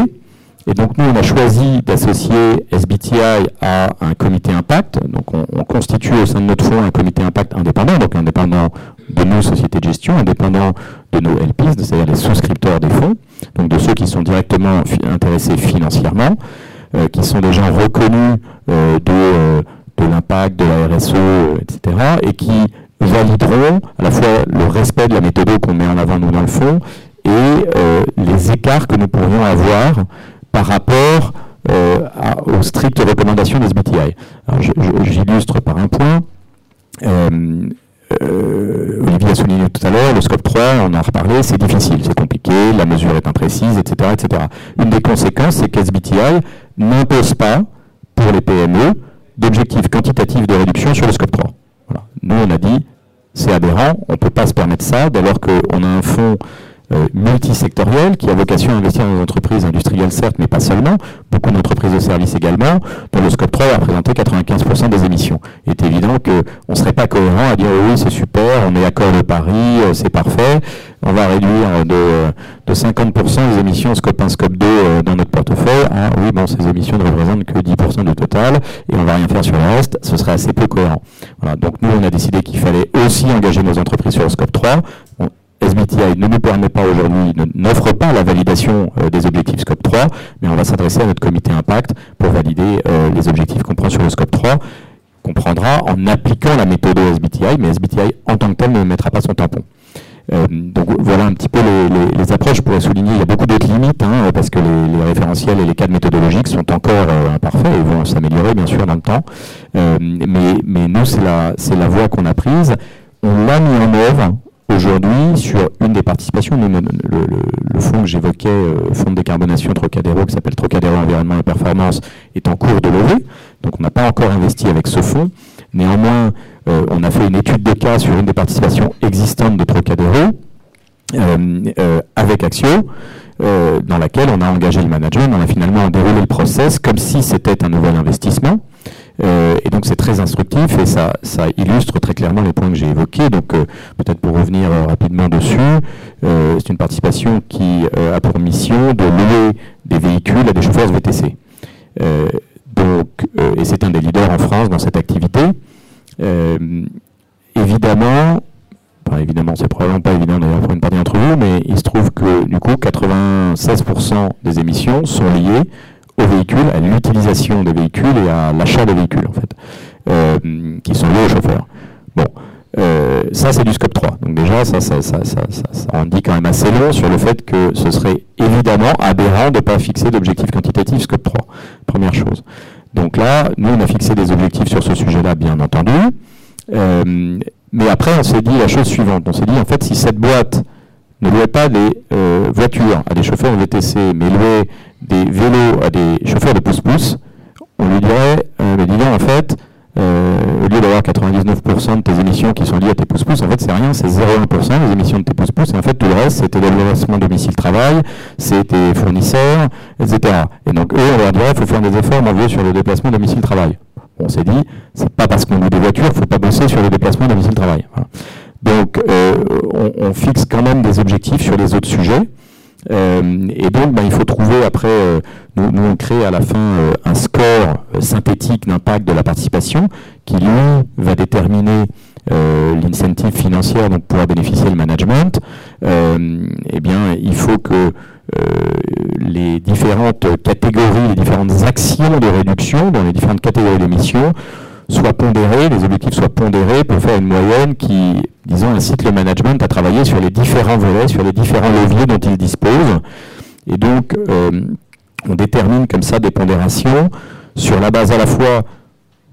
Et donc nous, on a choisi d'associer SBTI à un comité impact. Donc on, constitue au sein de notre fonds un comité impact indépendant, donc indépendant de nos sociétés de gestion, indépendant de nos LPs, c'est-à-dire les souscripteurs des fonds, donc de ceux qui sont directement intéressés financièrement, euh, qui sont des gens reconnus de de l'impact, de la RSE, etc., et qui valideront à la fois le respect de la méthode qu'on met en avant nous dans le fond et euh, les écarts que nous pourrions avoir par rapport euh, aux strictes recommandations des SBTI. J'illustre par un point. Euh, Olivier a souligné tout à l'heure, le scope 3, on en a reparlé, c'est difficile, c'est compliqué, la mesure est imprécise, etc. etc. Une des conséquences, c'est qu'SBTI n'impose pas pour les PME d'objectifs quantitatifs de réduction sur le scope 3. Nous, on a dit, c'est aberrant, on ne peut pas se permettre ça, dès lors qu'on a un fonds euh, multisectoriel qui a vocation à investir dans les entreprises industrielles, certes, mais pas seulement, beaucoup d'entreprises de services également, dont le scope 3 va représenter 95% des émissions. Il est évident qu'on ne serait pas cohérent à dire oui, c'est super, on est accord de Paris, euh, c'est parfait, on va réduire de, de 50% les émissions scope 1, scope 2 euh, dans notre portefeuille. Ah oui, bon, ces émissions ne représentent que 10% du total et on va rien faire sur le reste, ce serait assez peu cohérent. Voilà, donc nous, on a décidé qu'il fallait aussi engager nos entreprises sur le scope 3. SBTI ne nous permet pas aujourd'hui, n'offre pas la validation euh, des objectifs scope 3, mais on va s'adresser à notre comité impact pour valider euh, les objectifs qu'on prend sur le scope 3 qu'on prendra en appliquant la méthode SBTI, mais SBTI en tant que tel ne mettra pas son tampon. Euh, donc voilà un petit peu les, approches. Je pourrais souligner, il y a beaucoup d'autres limites, hein, parce que les, référentiels et les cadres méthodologiques sont encore imparfaits et vont s'améliorer bien sûr dans le temps. mais, mais nous, c'est la, la voie qu'on a prise. On l'a mis en œuvre Aujourd'hui, sur une des participations, le, fonds que j'évoquais, le euh, fonds de décarbonation Trocadéro, qui s'appelle Trocadéro Environnement et Performance, est en cours de levée. Donc on n'a pas encore investi avec ce fonds. Néanmoins, on a fait une étude de cas sur une des participations existantes de Trocadéro avec Axio. dans laquelle on a engagé le management, on a finalement déroulé le process comme si c'était un nouvel investissement. Euh, et donc c'est très instructif et ça, ça illustre très clairement les points que j'ai évoqués. Donc euh, peut-être pour revenir euh, rapidement dessus, c'est une participation qui a pour mission de louer des véhicules à des chauffeurs VTC. Donc, et c'est un des leaders en France dans cette activité. évidemment, Enfin, évidemment, c'est probablement pas évident d'ailleurs pour une partie d'entre vous, mais il se trouve que du coup, 96% des émissions sont liées aux véhicules, à l'utilisation des véhicules et à l'achat des véhicules, en fait, euh, qui sont liés aux chauffeurs. Bon, euh, ça c'est du scope 3. Donc déjà, ça, ça, ça, ça, en dit quand même assez long sur le fait que ce serait évidemment aberrant de ne pas fixer d'objectifs quantitatifs scope 3. Première chose. Donc là, nous, on a fixé des objectifs sur ce sujet-là, bien entendu. Euh, mais après, on s'est dit la chose suivante. On s'est dit, en fait, si cette boîte ne louait pas des voitures à des chauffeurs VTC, mais louait des vélos à des chauffeurs de pouce-pouce, on lui dirait, euh, mais dis en fait, euh, au lieu d'avoir 99% de tes émissions qui sont liées à tes pouce-pouce, en fait, c'est rien, c'est 0,1% des émissions de tes pouce-pouce, et en fait, tout le reste, c'est tes déplacements domicile-travail, c'est tes fournisseurs, etc. Et donc, eux, on leur dirait, il faut faire des efforts, mon vieux, sur le déplacement domicile-travail. On s'est dit, c'est pas parce qu'on loue des voitures, faut pas bosser sur le déplacement domicile-travail. Donc, euh, on, on, fixe quand même des objectifs sur les autres sujets. Euh, et donc, ben, il faut trouver après, euh, nous, nous, on crée à la fin euh, un score synthétique d'impact de la participation qui, lui, va déterminer l'incentive financière dont pourra bénéficier le management. eh bien, il faut que les différentes catégories, les différentes actions de réduction dans les différentes catégories d'émissions soient pondérés, les objectifs soient pondérés pour faire une moyenne qui, disons, incite le management à travailler sur les différents volets, sur les différents leviers dont il dispose. Et donc, euh, on détermine comme ça des pondérations sur la base à la fois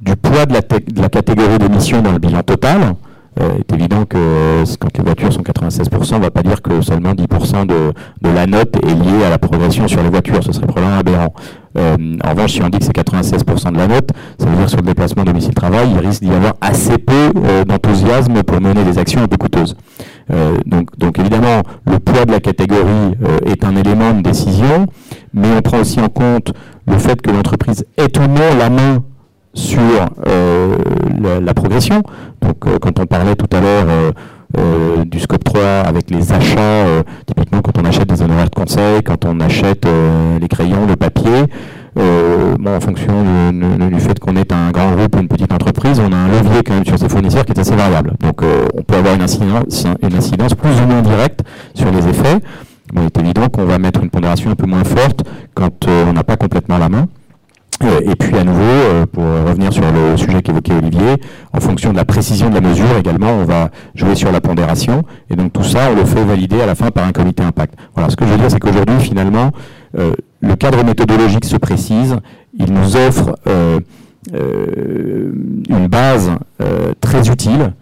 du poids de la, de la catégorie d'émission dans le bilan total, est évident que euh, quand les voitures sont 96%, on ne va pas dire que seulement 10% de, la note est liée à la progression sur les voitures. Ce serait probablement aberrant. Euh, en revanche, si on dit que c'est 96% de la note, ça veut dire que sur le déplacement domicile-travail, il risque d'y avoir assez peu d'enthousiasme pour mener des actions un peu coûteuses. donc, donc évidemment, le poids de la catégorie est un élément de décision, mais on prend aussi en compte le fait que l'entreprise ait ou non la main sur euh, la, progression. Donc euh, quand on parlait tout à l'heure euh, du scope 3 avec les achats, typiquement quand on achète des honoraires de conseil, quand on achète les crayons, le papier, en fonction du fait qu'on est un grand groupe ou une petite entreprise, on a un levier quand même sur ses fournisseurs qui est assez variable. Donc on peut avoir une incidence, une incidence plus ou moins directe sur les effets. Bon, il est évident qu'on va mettre une pondération un peu moins forte quand on n'a pas complètement la main. Euh, et puis à nouveau, euh, pour revenir sur le sujet qu'évoquait Olivier, en fonction de la précision de la mesure également, on va jouer sur la pondération. Et donc tout ça, on le fait valider à la fin par un comité impact. Voilà, ce que je veux dire, c'est qu'aujourd'hui, finalement, euh, le cadre méthodologique se précise, il nous offre une base très utile,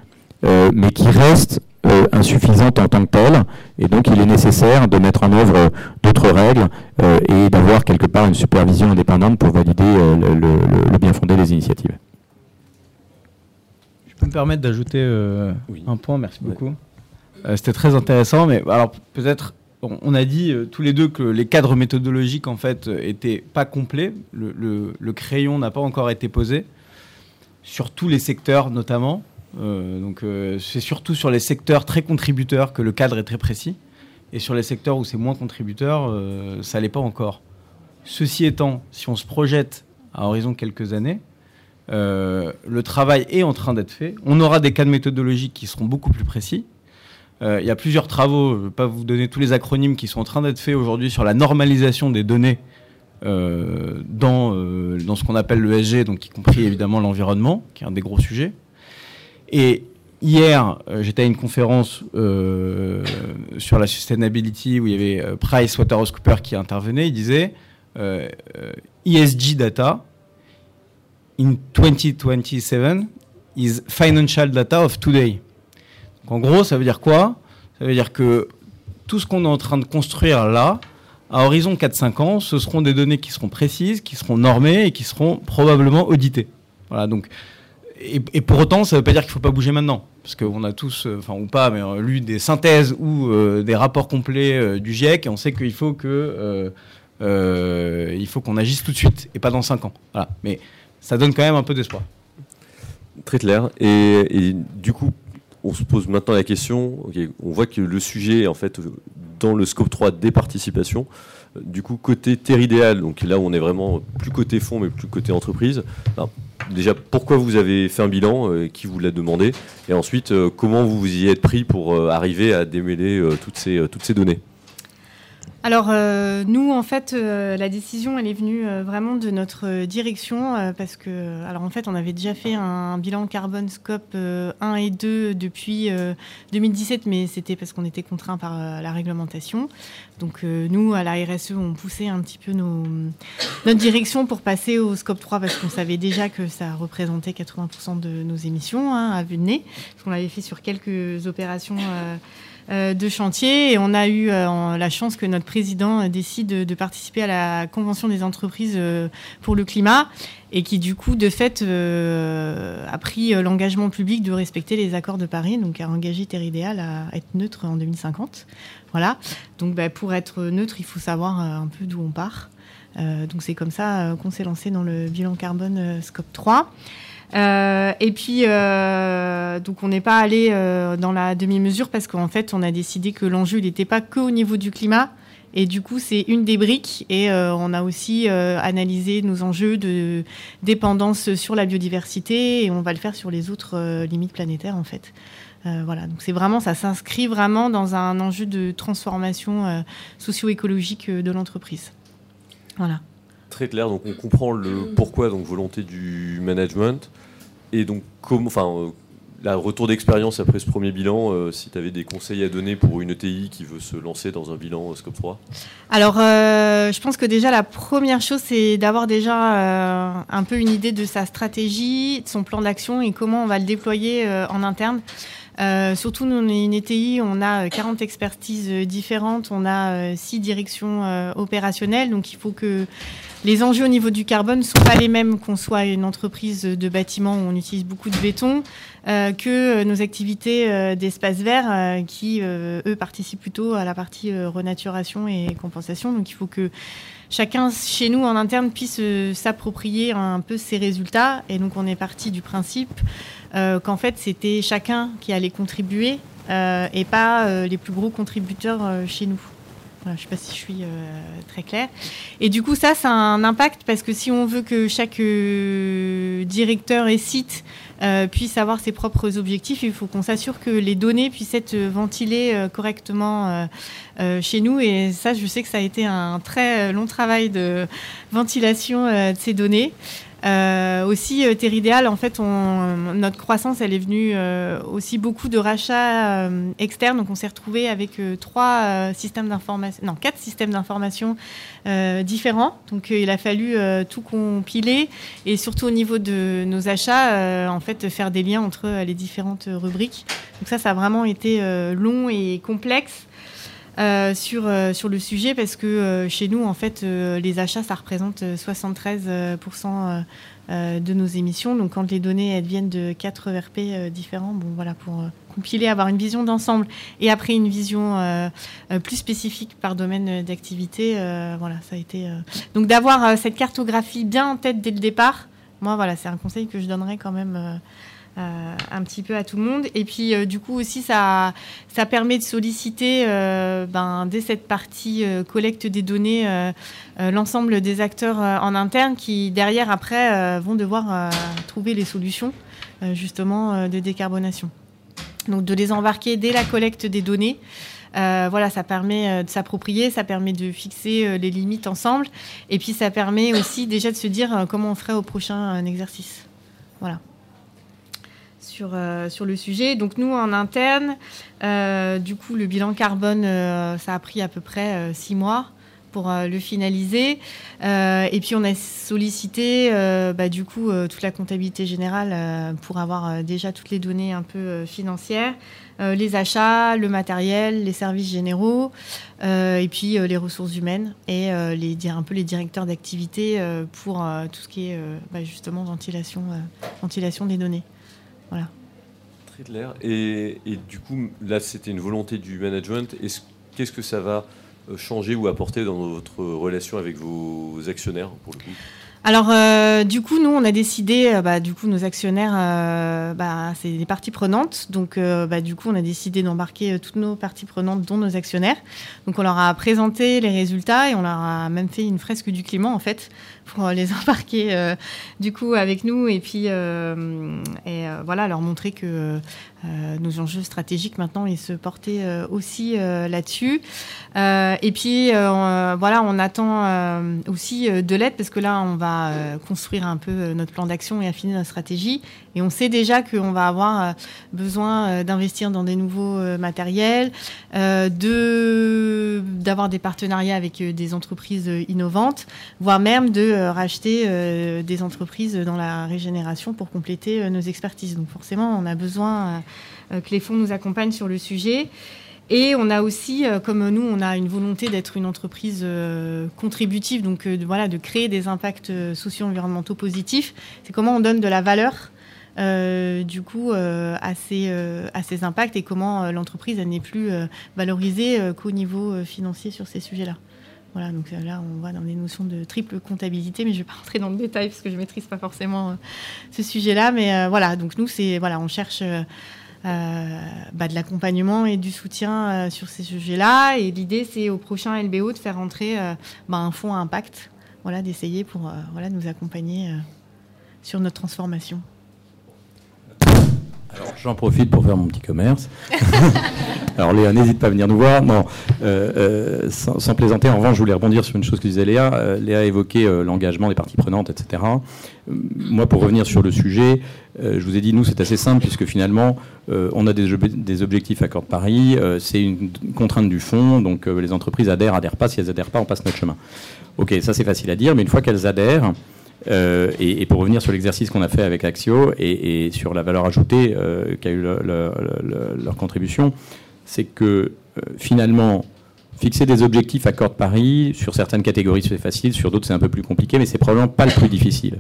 mais qui reste euh, insuffisante en tant que telle, et donc il est nécessaire de mettre en œuvre d'autres règles euh, et d'avoir quelque part une supervision indépendante pour valider euh, le, bien fondé des initiatives. Je peux me permettre d'ajouter un point, merci beaucoup. C'était très intéressant, mais alors peut-être on a dit tous les deux que les cadres méthodologiques en fait étaient pas complets. Le, le crayon n'a pas encore été posé sur tous les secteurs notamment. Euh, donc euh, c'est surtout sur les secteurs très contributeurs que le cadre est très précis. Et sur les secteurs où c'est moins contributeur, euh, ça l'est pas encore. Ceci étant, si on se projette à horizon quelques années, le travail est en train d'être fait. On aura des cadres méthodologiques qui seront beaucoup plus précis. Il y a plusieurs travaux, je ne vais pas vous donner tous les acronymes qui sont en train d'être faits aujourd'hui sur la normalisation des données dans, dans ce qu'on appelle l'ESG, donc y compris évidemment l'environnement, qui est un des gros sujets. Et hier, euh, j'étais à une conférence euh, sur la sustainability où il y avait euh, Price Waterhouse-Cooper qui intervenait. Il disait ESG e data in 2027 is financial data of today. Donc en gros, ça veut dire quoi? Ça veut dire que tout ce qu'on est en train de construire là, à horizon 4-5 ans, ce seront des données qui seront précises, qui seront normées et qui seront probablement auditées. Voilà, donc et, pour autant, ça ne veut pas dire qu'il ne faut pas bouger maintenant. Parce qu'on a tous, enfin ou pas, mais lu des synthèses ou des rapports complets du GIEC et on sait qu'il faut que il faut qu'on agisse tout de suite et pas dans 5 ans. Voilà. Mais ça donne quand même un peu d'espoir. Très clair. Et, du coup, on se pose maintenant la question, on voit que le sujet, en fait, dans le scope 3 des participations, du coup, côté terre idéal, donc là où on est vraiment plus côté fonds, mais plus côté entreprise, déjà, pourquoi vous avez fait un bilan, euh, qui vous l'a demandé, et ensuite, euh, comment vous vous y êtes pris pour euh, arriver à démêler toutes, ces, toutes ces données? Alors euh, nous, en fait, euh, la décision, elle est venue euh, vraiment de notre direction parce que, alors en fait, on avait déjà fait un, bilan carbone scope 1 et 2 depuis 2017, mais c'était parce qu'on était contraint par la réglementation. Donc nous, à la RSE, on poussait un petit peu notre direction pour passer au scope 3 parce qu'on savait déjà que ça représentait 80% de nos émissions hein, à vue de nez, parce qu'on l'avait fait sur quelques opérations de chantier. Et on a eu euh, la chance que notre président euh, décide de, participer à la Convention des entreprises pour le climat et qui, du coup, de fait, a pris l'engagement public de respecter les accords de Paris, donc a engagé Terre Idéal à être neutre en 2050. Voilà. Donc, bah, pour être neutre, il faut savoir un peu d'où on part. donc, c'est comme ça qu'on s'est lancé dans le bilan carbone Scope 3. Euh, et puis, euh, donc on n'est pas allé euh, dans la demi-mesure parce qu'en fait, on a décidé que l'enjeu n'était pas que au niveau du climat. Et du coup, c'est une des briques. Et on a aussi analysé nos enjeux de dépendance sur la biodiversité. Et on va le faire sur les autres limites planétaires, en fait. voilà, donc c'est vraiment, ça s'inscrit vraiment dans un enjeu de transformation socio-écologique de l'entreprise. Voilà. Très clair, donc on comprend le pourquoi, donc volonté du management. Et donc, comment, enfin, euh, la retour d'expérience après ce premier bilan, euh, si tu avais des conseils à donner pour une ETI qui veut se lancer dans un bilan euh, Scope 3 Alors, je pense que déjà la première chose, c'est d'avoir déjà un peu une idée de sa stratégie, de son plan d'action et comment on va le déployer en interne. surtout, nous, on est une ETI, on a 40 expertises différentes, on a 6 directions opérationnelles, donc il faut que les enjeux au niveau du carbone ne sont pas les mêmes qu'on soit une entreprise de bâtiment où on utilise beaucoup de béton euh, que nos activités euh, d'espace vert euh, qui, eux, participent plutôt à la partie renaturation et compensation. Donc il faut que chacun chez nous en interne puisse s'approprier un peu ces résultats. Et donc on est parti du principe qu'en fait c'était chacun qui allait contribuer et pas les plus gros contributeurs chez nous je ne sais pas si je suis euh, très claire. Et du coup, ça, ça a un impact parce que si on veut que chaque euh, directeur et site euh, puisse avoir ses propres objectifs, il faut qu'on s'assure que les données puissent être ventilées correctement chez nous. Et ça, je sais que ça a été un très long travail de ventilation de ces données. Euh, aussi, euh, Terridéal, en fait, on, notre croissance, elle est venue euh, aussi beaucoup de rachats euh, externes. Donc, on s'est retrouvé avec trois systèmes d'information, non, quatre systèmes d'information différents. Donc, il a fallu tout compiler et surtout au niveau de nos achats, en fait, faire des liens entre les différentes rubriques. Donc, ça, ça a vraiment été long et complexe. Euh, sur, euh, sur le sujet parce que euh, chez nous, en fait, les achats, ça représente 73% de nos émissions. Donc, quand les données elles viennent de quatre ERP différents, bon, voilà, pour compiler, avoir une vision d'ensemble et après une vision plus spécifique par domaine d'activité, voilà, ça a été. Donc, d'avoir cette cartographie bien en tête dès le départ, moi, voilà, c'est un conseil que je donnerais quand même euh, un petit peu à tout le monde. Et puis, euh, du coup, aussi, ça, ça permet de solliciter, euh, ben, dès cette partie collecte des données, l'ensemble des acteurs en interne qui, derrière, après, vont devoir trouver les solutions, justement, de décarbonation. Donc, de les embarquer dès la collecte des données. voilà, ça permet de s'approprier, ça permet de fixer les limites ensemble, et puis ça permet aussi déjà de se dire comment on ferait au prochain exercice. Voilà sur, euh, sur le sujet. Donc nous, en interne, euh, du coup, le bilan carbone, euh, ça a pris à peu près six mois. pour le finaliser. et puis on a sollicité bah, du coup toute la comptabilité générale pour avoir déjà toutes les données un peu financières. Les achats, le matériel, les services généraux, et puis les ressources humaines et les, un peu les directeurs d'activité pour tout ce qui est bah, justement ventilation, ventilation des données. Voilà. Très clair. Et, et du coup, là, c'était une volonté du management. Qu'est-ce que ça va changer ou apporter dans votre relation avec vos actionnaires pour le coup? Alors, euh, du coup, nous, on a décidé, euh, bah, du coup, nos actionnaires, euh, bah, c'est des parties prenantes. Donc, bah, du coup, on a décidé d'embarquer toutes nos parties prenantes, dont nos actionnaires. Donc, on leur a présenté les résultats et on leur a même fait une fresque du climat, en fait, pour les embarquer, du coup, avec nous. Et puis, et, voilà, leur montrer que nos enjeux stratégiques, maintenant, ils se portaient aussi là-dessus. et puis, voilà, on attend aussi de l'aide parce que là, on va euh, construire un peu euh, notre plan d'action et affiner notre stratégie. Et on sait déjà qu'on va avoir euh, besoin d'investir dans des nouveaux matériels, de d'avoir des partenariats avec des entreprises innovantes, voire même de racheter des entreprises dans la régénération pour compléter nos expertises. Donc forcément, on a besoin que les fonds nous accompagnent sur le sujet. Et on a aussi, euh, comme nous, on a une volonté d'être une entreprise euh, contributive, donc euh, voilà, de créer des impacts socio-environnementaux positifs. C'est comment on donne de la valeur du coup à, ces, à ces impacts et comment l'entreprise n'est plus valorisée qu'au niveau financier sur ces sujets-là. Voilà, donc là on va dans des notions de triple comptabilité, mais je ne vais pas rentrer dans le détail parce que je ne maîtrise pas forcément ce sujet-là. Mais voilà, donc nous c'est voilà, on cherche euh, bah, de l'accompagnement et du soutien euh, sur ces sujets-là. Et l'idée, c'est au prochain LBO de faire entrer euh, bah, un fonds à impact, voilà, d'essayer pour voilà, nous accompagner sur notre transformation. J'en profite pour faire mon petit commerce. Alors Léa, n'hésite pas à venir nous voir. Non, sans, plaisanter, en revanche, je voulais rebondir sur une chose que disait Léa. Léa a évoqué l'engagement des parties prenantes, etc. moi, pour revenir sur le sujet, je vous ai dit, nous, c'est assez simple, puisque finalement, euh, on a des, objectifs à de Paris, euh, c'est une contrainte du fond, donc euh, les entreprises adhèrent, adhèrent pas, si elles adhèrent pas, on passe notre chemin. Ok, ça c'est facile à dire, mais une fois qu'elles adhèrent, et, pour revenir sur l'exercice qu'on a fait avec Axio et, sur la valeur ajoutée qu'a eu leur contribution, c'est que finalement, fixer des objectifs à de Paris, sur certaines catégories c'est facile, sur d'autres c'est un peu plus compliqué, mais c'est probablement pas le plus difficile.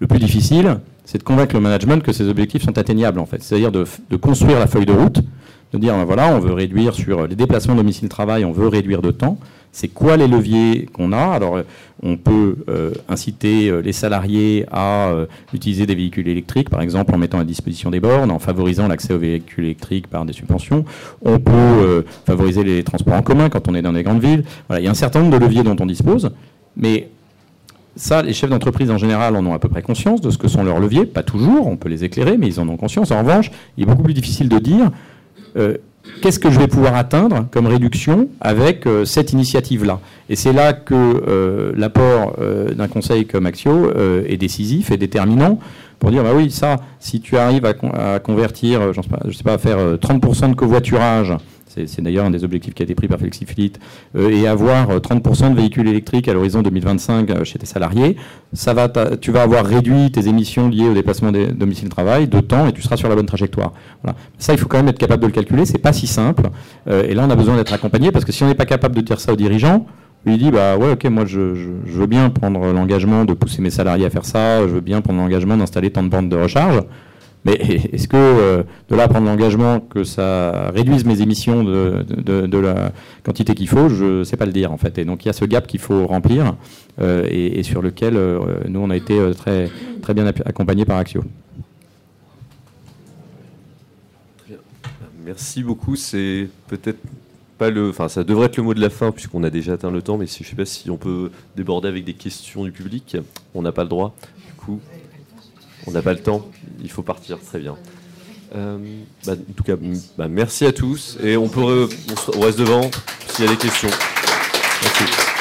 Le plus difficile, c'est de convaincre le management que ces objectifs sont atteignables, en fait. C'est-à-dire de, construire la feuille de route, de dire, ben voilà, on veut réduire sur les déplacements domicile-travail, on veut réduire de temps. C'est quoi les leviers qu'on a Alors, on peut euh, inciter euh, les salariés à euh, utiliser des véhicules électriques, par exemple en mettant à disposition des bornes, en favorisant l'accès aux véhicules électriques par des subventions. On peut favoriser les transports en commun quand on est dans des grandes villes. Il y a un certain nombre de leviers dont on dispose, mais ça, les chefs d'entreprise en général en ont à peu près conscience de ce que sont leurs leviers. Pas toujours, on peut les éclairer, mais ils en ont conscience. En revanche, il est beaucoup plus difficile de dire qu'est-ce que je vais pouvoir atteindre comme réduction avec euh, cette initiative-là? Et c'est là que euh, l'apport d'un conseil comme Axio est décisif et déterminant pour dire, bah oui, ça, si tu arrives à, convertir, je je sais pas, à faire 30% de covoiturage c'est d'ailleurs un des objectifs qui a été pris par Flexifleet, euh, et avoir 30% euh, de véhicules électriques à l'horizon 2025 euh, chez tes salariés, ça va tu vas avoir réduit tes émissions liées au déplacement des domiciles de temps et tu seras sur la bonne trajectoire. Ça, il faut quand même être capable de le calculer, c'est pas si simple. et là, on a besoin d'être accompagné parce que si on n'est pas capable de dire ça aux dirigeants, il dit bah ouais ok moi je, je veux bien prendre l'engagement de pousser mes salariés à faire ça, je veux bien prendre l'engagement d'installer tant de bandes de recharge. Mais est-ce que euh, de là prendre l'engagement que ça réduise mes émissions de, la quantité qu'il faut, je ne sais pas le dire en fait. Et donc il y a ce gap qu'il faut remplir euh, et, sur lequel euh, nous on a été très, très bien accompagnés par Axio. Merci beaucoup. C'est peut-être pas le, enfin ça devrait être le mot de la fin puisqu'on a déjà atteint le temps, mais je ne sais pas si on peut déborder avec des questions du public. On n'a pas le droit. Du coup. On n'a pas le temps, il faut partir, très bien. Euh, bah, en tout cas, bah, merci à tous et on, peut, on reste devant s'il y a des questions. Merci.